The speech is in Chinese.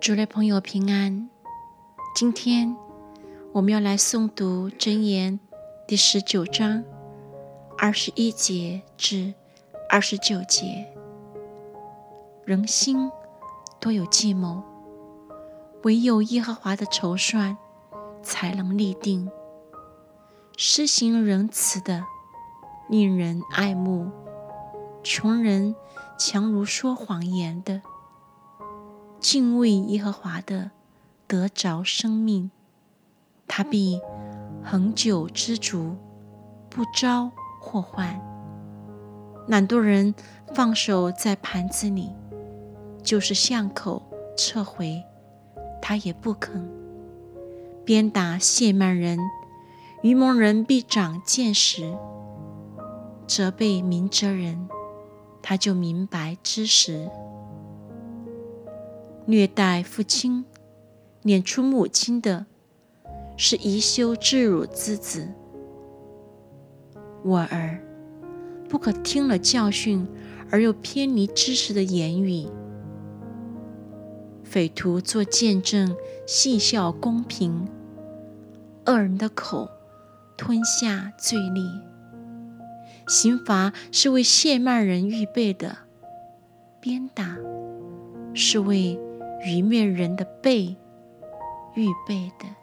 主内朋友平安。今天我们要来诵读箴言第十九章二十一节至二十九节。人心多有计谋，唯有耶和华的筹算才能立定。施行仁慈的，令人爱慕；穷人强如说谎言的。敬畏耶和华的，得着生命，他必恒久知足，不招祸患。懒惰人放手在盘子里，就是巷口撤回，他也不肯。鞭打亵慢人，愚蒙人必长见识；责备明哲人，他就明白知识。虐待父亲、撵出母亲的，是宜羞自辱之子。我儿，不可听了教训而又偏离知识的言语。匪徒做见证，戏笑公平；恶人的口吞下罪孽。刑罚是为亵慢人预备的，鞭打是为。愚面人的背预备的。